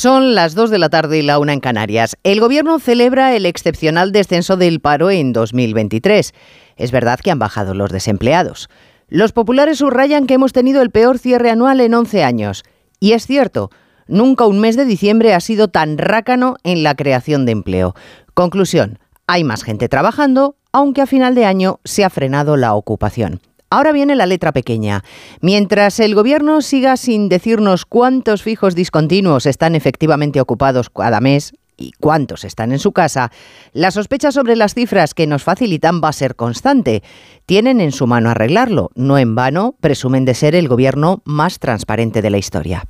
Son las 2 de la tarde y la una en Canarias. El Gobierno celebra el excepcional descenso del paro en 2023. Es verdad que han bajado los desempleados. Los populares subrayan que hemos tenido el peor cierre anual en 11 años. Y es cierto, nunca un mes de diciembre ha sido tan rácano en la creación de empleo. Conclusión, hay más gente trabajando, aunque a final de año se ha frenado la ocupación. Ahora viene la letra pequeña. Mientras el gobierno siga sin decirnos cuántos fijos discontinuos están efectivamente ocupados cada mes y cuántos están en su casa, la sospecha sobre las cifras que nos facilitan va a ser constante. Tienen en su mano arreglarlo. No en vano presumen de ser el gobierno más transparente de la historia.